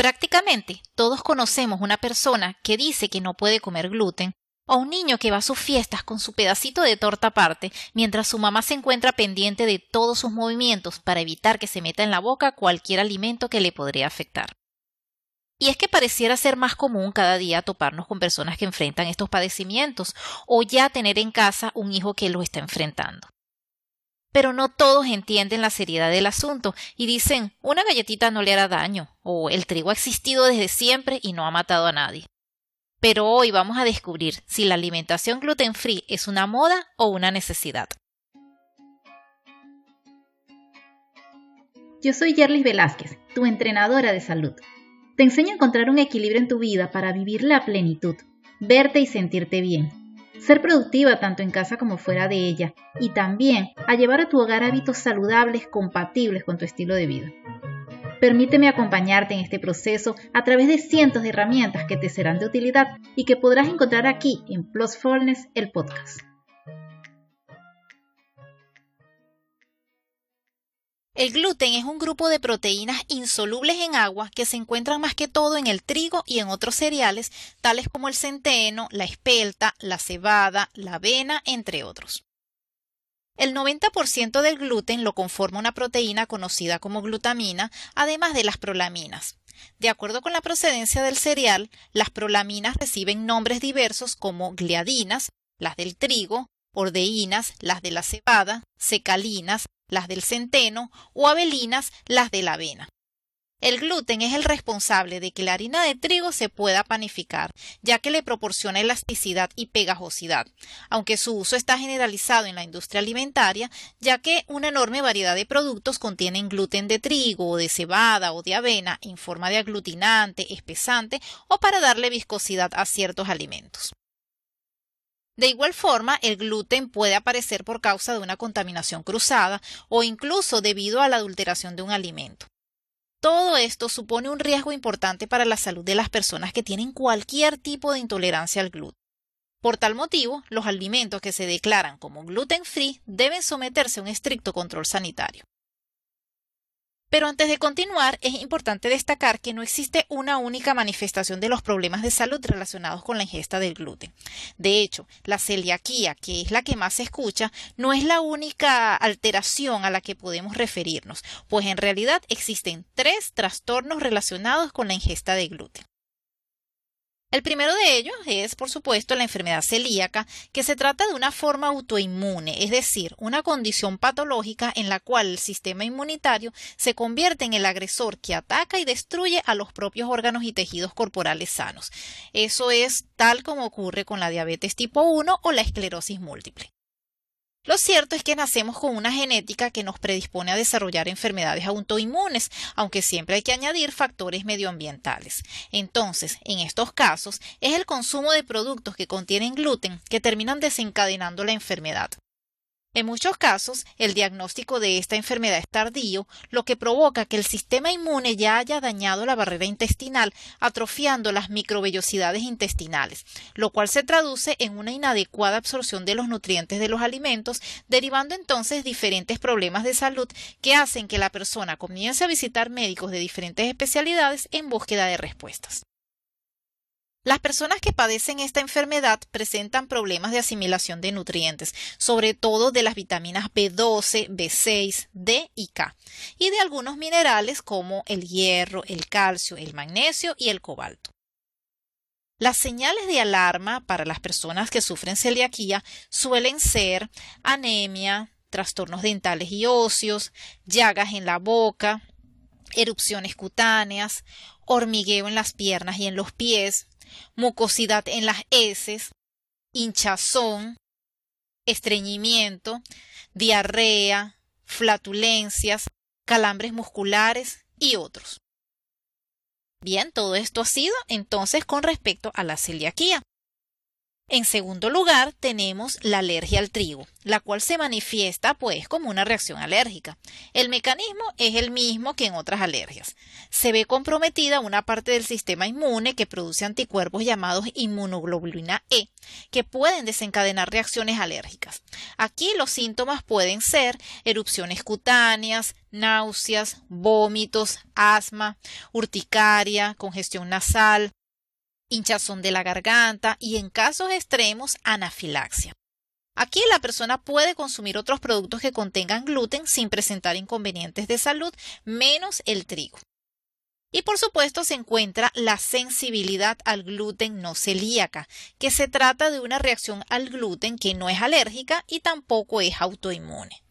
Prácticamente todos conocemos una persona que dice que no puede comer gluten o un niño que va a sus fiestas con su pedacito de torta aparte mientras su mamá se encuentra pendiente de todos sus movimientos para evitar que se meta en la boca cualquier alimento que le podría afectar. Y es que pareciera ser más común cada día toparnos con personas que enfrentan estos padecimientos o ya tener en casa un hijo que lo está enfrentando. Pero no todos entienden la seriedad del asunto y dicen una galletita no le hará daño o el trigo ha existido desde siempre y no ha matado a nadie. Pero hoy vamos a descubrir si la alimentación gluten free es una moda o una necesidad. Yo soy Yerlis Velázquez, tu entrenadora de salud. Te enseño a encontrar un equilibrio en tu vida para vivir la plenitud, verte y sentirte bien, ser productiva tanto en casa como fuera de ella y también a llevar a tu hogar hábitos saludables compatibles con tu estilo de vida. Permíteme acompañarte en este proceso a través de cientos de herramientas que te serán de utilidad y que podrás encontrar aquí en Plus el podcast. El gluten es un grupo de proteínas insolubles en agua que se encuentran más que todo en el trigo y en otros cereales, tales como el centeno, la espelta, la cebada, la avena, entre otros. El 90% del gluten lo conforma una proteína conocida como glutamina, además de las prolaminas. De acuerdo con la procedencia del cereal, las prolaminas reciben nombres diversos como gliadinas, las del trigo, ordeínas, las de la cebada, secalinas, las del centeno, o avelinas, las de la avena. El gluten es el responsable de que la harina de trigo se pueda panificar, ya que le proporciona elasticidad y pegajosidad, aunque su uso está generalizado en la industria alimentaria, ya que una enorme variedad de productos contienen gluten de trigo o de cebada o de avena en forma de aglutinante, espesante o para darle viscosidad a ciertos alimentos. De igual forma, el gluten puede aparecer por causa de una contaminación cruzada o incluso debido a la adulteración de un alimento. Todo esto supone un riesgo importante para la salud de las personas que tienen cualquier tipo de intolerancia al gluten. Por tal motivo, los alimentos que se declaran como gluten free deben someterse a un estricto control sanitario. Pero antes de continuar, es importante destacar que no existe una única manifestación de los problemas de salud relacionados con la ingesta del gluten. De hecho, la celiaquía, que es la que más se escucha, no es la única alteración a la que podemos referirnos, pues en realidad existen tres trastornos relacionados con la ingesta de gluten. El primero de ellos es, por supuesto, la enfermedad celíaca, que se trata de una forma autoinmune, es decir, una condición patológica en la cual el sistema inmunitario se convierte en el agresor que ataca y destruye a los propios órganos y tejidos corporales sanos. Eso es tal como ocurre con la diabetes tipo 1 o la esclerosis múltiple. Lo cierto es que nacemos con una genética que nos predispone a desarrollar enfermedades autoinmunes, aunque siempre hay que añadir factores medioambientales. Entonces, en estos casos, es el consumo de productos que contienen gluten que terminan desencadenando la enfermedad. En muchos casos, el diagnóstico de esta enfermedad es tardío, lo que provoca que el sistema inmune ya haya dañado la barrera intestinal, atrofiando las microvellosidades intestinales, lo cual se traduce en una inadecuada absorción de los nutrientes de los alimentos, derivando entonces diferentes problemas de salud que hacen que la persona comience a visitar médicos de diferentes especialidades en búsqueda de respuestas. Las personas que padecen esta enfermedad presentan problemas de asimilación de nutrientes, sobre todo de las vitaminas B12, B6, D y K, y de algunos minerales como el hierro, el calcio, el magnesio y el cobalto. Las señales de alarma para las personas que sufren celiaquía suelen ser anemia, trastornos dentales y óseos, llagas en la boca, erupciones cutáneas, hormigueo en las piernas y en los pies, mucosidad en las heces, hinchazón, estreñimiento, diarrea, flatulencias, calambres musculares y otros. Bien, todo esto ha sido entonces con respecto a la celiaquía. En segundo lugar, tenemos la alergia al trigo, la cual se manifiesta pues como una reacción alérgica. El mecanismo es el mismo que en otras alergias. Se ve comprometida una parte del sistema inmune que produce anticuerpos llamados inmunoglobulina E, que pueden desencadenar reacciones alérgicas. Aquí los síntomas pueden ser erupciones cutáneas, náuseas, vómitos, asma, urticaria, congestión nasal, hinchazón de la garganta y en casos extremos anafilaxia. Aquí la persona puede consumir otros productos que contengan gluten sin presentar inconvenientes de salud, menos el trigo. Y por supuesto se encuentra la sensibilidad al gluten no celíaca, que se trata de una reacción al gluten que no es alérgica y tampoco es autoinmune.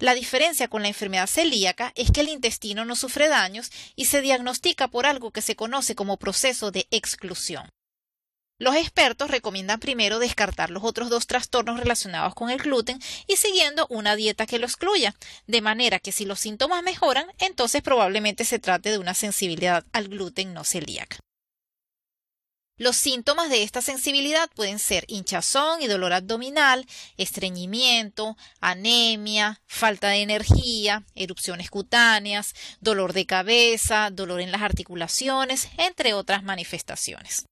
La diferencia con la enfermedad celíaca es que el intestino no sufre daños y se diagnostica por algo que se conoce como proceso de exclusión. Los expertos recomiendan primero descartar los otros dos trastornos relacionados con el gluten y siguiendo una dieta que lo excluya, de manera que si los síntomas mejoran, entonces probablemente se trate de una sensibilidad al gluten no celíaca. Los síntomas de esta sensibilidad pueden ser hinchazón y dolor abdominal, estreñimiento, anemia, falta de energía, erupciones cutáneas, dolor de cabeza, dolor en las articulaciones, entre otras manifestaciones.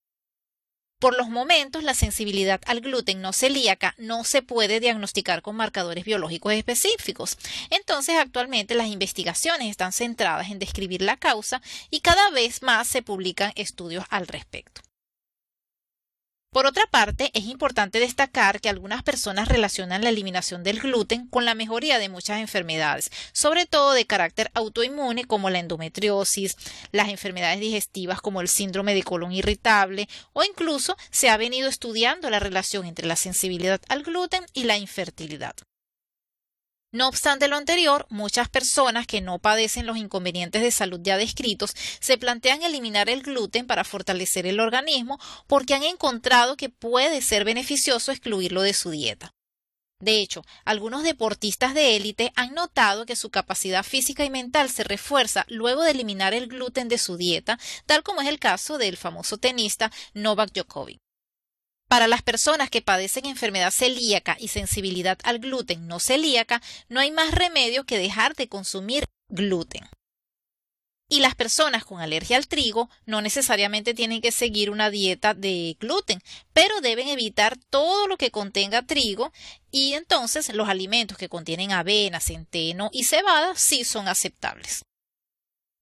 Por los momentos, la sensibilidad al gluten no celíaca no se puede diagnosticar con marcadores biológicos específicos. Entonces, actualmente las investigaciones están centradas en describir la causa y cada vez más se publican estudios al respecto. Por otra parte, es importante destacar que algunas personas relacionan la eliminación del gluten con la mejoría de muchas enfermedades, sobre todo de carácter autoinmune como la endometriosis, las enfermedades digestivas como el síndrome de colon irritable o incluso se ha venido estudiando la relación entre la sensibilidad al gluten y la infertilidad. No obstante lo anterior, muchas personas que no padecen los inconvenientes de salud ya descritos se plantean eliminar el gluten para fortalecer el organismo porque han encontrado que puede ser beneficioso excluirlo de su dieta. De hecho, algunos deportistas de élite han notado que su capacidad física y mental se refuerza luego de eliminar el gluten de su dieta, tal como es el caso del famoso tenista Novak Djokovic. Para las personas que padecen enfermedad celíaca y sensibilidad al gluten no celíaca, no hay más remedio que dejar de consumir gluten. Y las personas con alergia al trigo no necesariamente tienen que seguir una dieta de gluten, pero deben evitar todo lo que contenga trigo y entonces los alimentos que contienen avena, centeno y cebada sí son aceptables.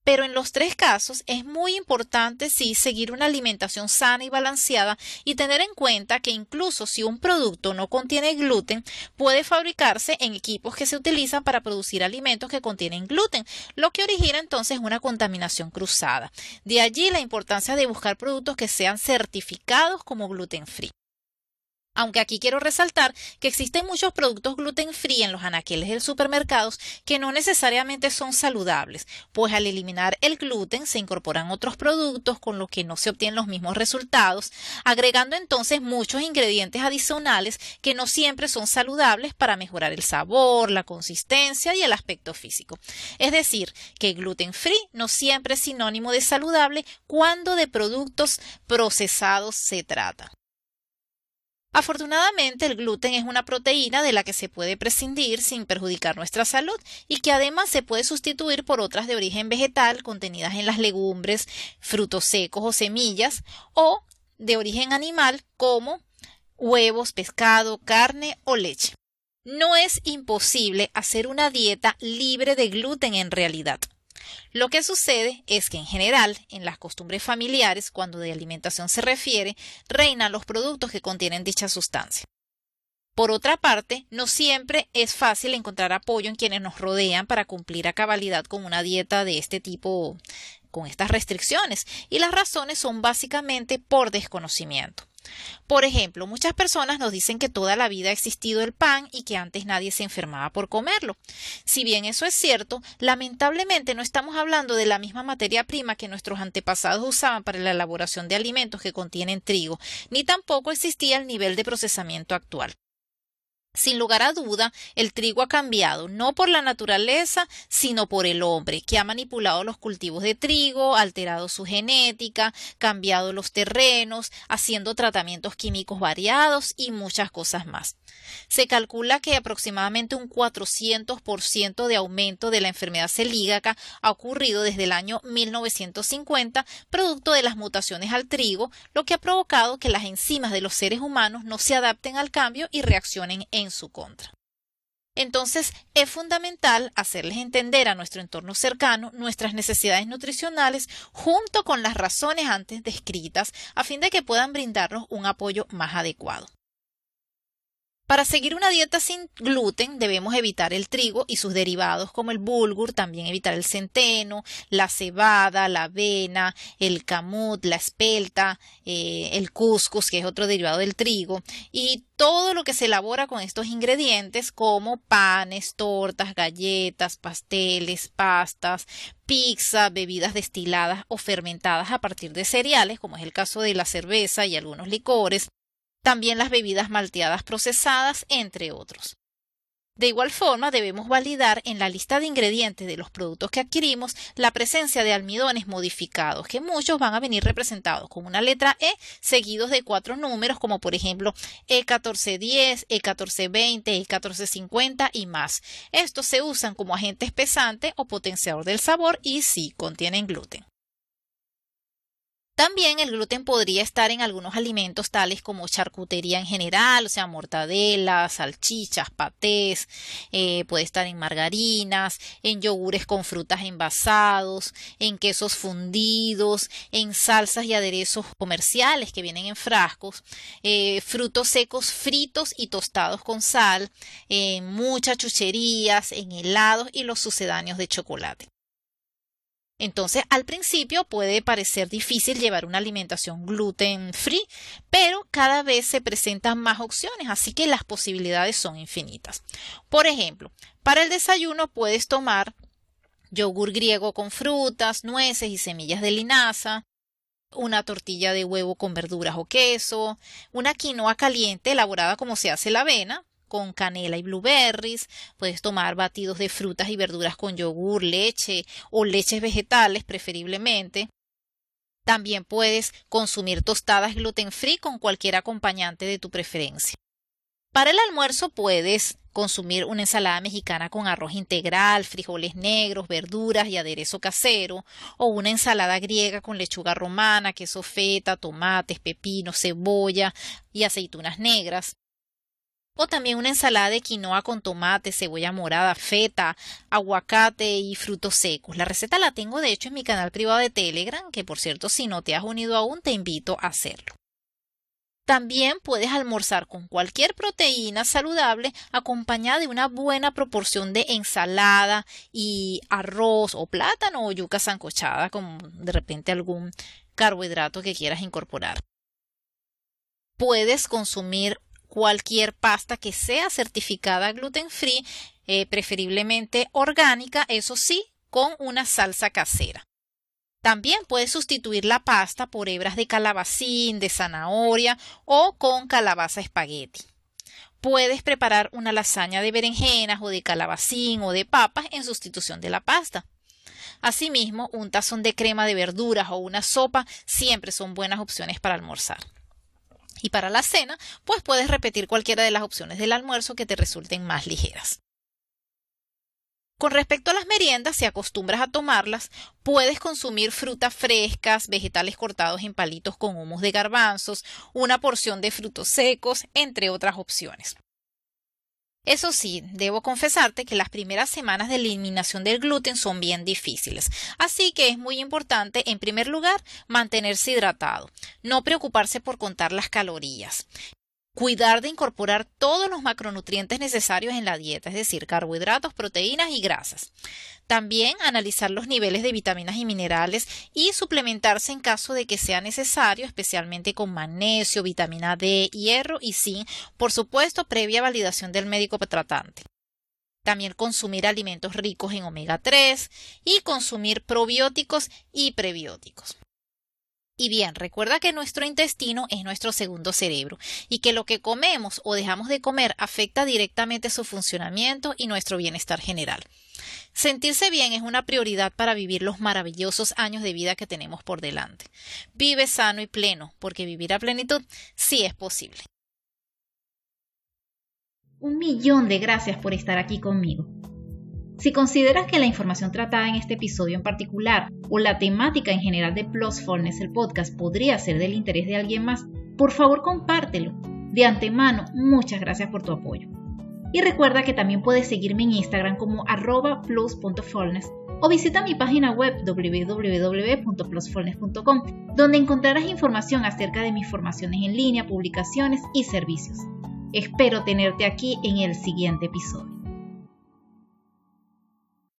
Pero en los tres casos es muy importante sí seguir una alimentación sana y balanceada y tener en cuenta que incluso si un producto no contiene gluten, puede fabricarse en equipos que se utilizan para producir alimentos que contienen gluten, lo que origina entonces una contaminación cruzada. De allí la importancia de buscar productos que sean certificados como gluten free. Aunque aquí quiero resaltar que existen muchos productos gluten free en los anaqueles del supermercados que no necesariamente son saludables, pues al eliminar el gluten se incorporan otros productos con los que no se obtienen los mismos resultados, agregando entonces muchos ingredientes adicionales que no siempre son saludables para mejorar el sabor, la consistencia y el aspecto físico. Es decir, que gluten free no siempre es sinónimo de saludable cuando de productos procesados se trata. Afortunadamente, el gluten es una proteína de la que se puede prescindir sin perjudicar nuestra salud y que además se puede sustituir por otras de origen vegetal contenidas en las legumbres, frutos secos o semillas o de origen animal como huevos, pescado, carne o leche. No es imposible hacer una dieta libre de gluten en realidad. Lo que sucede es que en general, en las costumbres familiares, cuando de alimentación se refiere, reinan los productos que contienen dicha sustancia. Por otra parte, no siempre es fácil encontrar apoyo en quienes nos rodean para cumplir a cabalidad con una dieta de este tipo, con estas restricciones, y las razones son básicamente por desconocimiento. Por ejemplo, muchas personas nos dicen que toda la vida ha existido el pan y que antes nadie se enfermaba por comerlo. Si bien eso es cierto, lamentablemente no estamos hablando de la misma materia prima que nuestros antepasados usaban para la elaboración de alimentos que contienen trigo, ni tampoco existía el nivel de procesamiento actual. Sin lugar a duda, el trigo ha cambiado, no por la naturaleza, sino por el hombre, que ha manipulado los cultivos de trigo, alterado su genética, cambiado los terrenos, haciendo tratamientos químicos variados y muchas cosas más. Se calcula que aproximadamente un 400% de aumento de la enfermedad celíaca ha ocurrido desde el año 1950, producto de las mutaciones al trigo, lo que ha provocado que las enzimas de los seres humanos no se adapten al cambio y reaccionen en en su contra. Entonces, es fundamental hacerles entender a nuestro entorno cercano nuestras necesidades nutricionales junto con las razones antes descritas a fin de que puedan brindarnos un apoyo más adecuado. Para seguir una dieta sin gluten debemos evitar el trigo y sus derivados como el bulgur, también evitar el centeno, la cebada, la avena, el camut, la espelta, eh, el couscous, que es otro derivado del trigo, y todo lo que se elabora con estos ingredientes como panes, tortas, galletas, pasteles, pastas, pizza, bebidas destiladas o fermentadas a partir de cereales, como es el caso de la cerveza y algunos licores, también las bebidas malteadas procesadas, entre otros. De igual forma, debemos validar en la lista de ingredientes de los productos que adquirimos la presencia de almidones modificados, que muchos van a venir representados con una letra E seguidos de cuatro números, como por ejemplo E1410, E1420, E1450 y más. Estos se usan como agente espesante o potenciador del sabor y sí contienen gluten. También el gluten podría estar en algunos alimentos tales como charcutería en general, o sea, mortadelas, salchichas, patés, eh, puede estar en margarinas, en yogures con frutas envasados, en quesos fundidos, en salsas y aderezos comerciales que vienen en frascos, eh, frutos secos fritos y tostados con sal, en muchas chucherías, en helados y los sucedáneos de chocolate. Entonces, al principio puede parecer difícil llevar una alimentación gluten free, pero cada vez se presentan más opciones, así que las posibilidades son infinitas. Por ejemplo, para el desayuno puedes tomar yogur griego con frutas, nueces y semillas de linaza, una tortilla de huevo con verduras o queso, una quinoa caliente elaborada como se hace la avena, con canela y blueberries, puedes tomar batidos de frutas y verduras con yogur, leche o leches vegetales preferiblemente. También puedes consumir tostadas gluten free con cualquier acompañante de tu preferencia. Para el almuerzo puedes consumir una ensalada mexicana con arroz integral, frijoles negros, verduras y aderezo casero, o una ensalada griega con lechuga romana, queso feta, tomates, pepinos, cebolla y aceitunas negras o también una ensalada de quinoa con tomate, cebolla morada, feta, aguacate y frutos secos. La receta la tengo de hecho en mi canal privado de Telegram, que por cierto si no te has unido aún te invito a hacerlo. También puedes almorzar con cualquier proteína saludable acompañada de una buena proporción de ensalada y arroz o plátano o yuca sancochada con de repente algún carbohidrato que quieras incorporar. Puedes consumir cualquier pasta que sea certificada gluten free, eh, preferiblemente orgánica, eso sí, con una salsa casera. También puedes sustituir la pasta por hebras de calabacín, de zanahoria o con calabaza espagueti. Puedes preparar una lasaña de berenjenas o de calabacín o de papas en sustitución de la pasta. Asimismo, un tazón de crema de verduras o una sopa siempre son buenas opciones para almorzar. Y para la cena, pues puedes repetir cualquiera de las opciones del almuerzo que te resulten más ligeras. Con respecto a las meriendas, si acostumbras a tomarlas, puedes consumir frutas frescas, vegetales cortados en palitos con humus de garbanzos, una porción de frutos secos, entre otras opciones. Eso sí, debo confesarte que las primeras semanas de eliminación del gluten son bien difíciles, así que es muy importante, en primer lugar, mantenerse hidratado, no preocuparse por contar las calorías cuidar de incorporar todos los macronutrientes necesarios en la dieta, es decir, carbohidratos, proteínas y grasas. También analizar los niveles de vitaminas y minerales y suplementarse en caso de que sea necesario, especialmente con magnesio, vitamina D, hierro y zinc, por supuesto, previa validación del médico tratante. También consumir alimentos ricos en omega 3 y consumir probióticos y prebióticos. Y bien, recuerda que nuestro intestino es nuestro segundo cerebro y que lo que comemos o dejamos de comer afecta directamente su funcionamiento y nuestro bienestar general. Sentirse bien es una prioridad para vivir los maravillosos años de vida que tenemos por delante. Vive sano y pleno, porque vivir a plenitud sí es posible. Un millón de gracias por estar aquí conmigo. Si consideras que la información tratada en este episodio en particular o la temática en general de Plusfulness, el podcast, podría ser del interés de alguien más, por favor compártelo. De antemano, muchas gracias por tu apoyo. Y recuerda que también puedes seguirme en Instagram como arroba o visita mi página web www.plusfulness.com, donde encontrarás información acerca de mis formaciones en línea, publicaciones y servicios. Espero tenerte aquí en el siguiente episodio.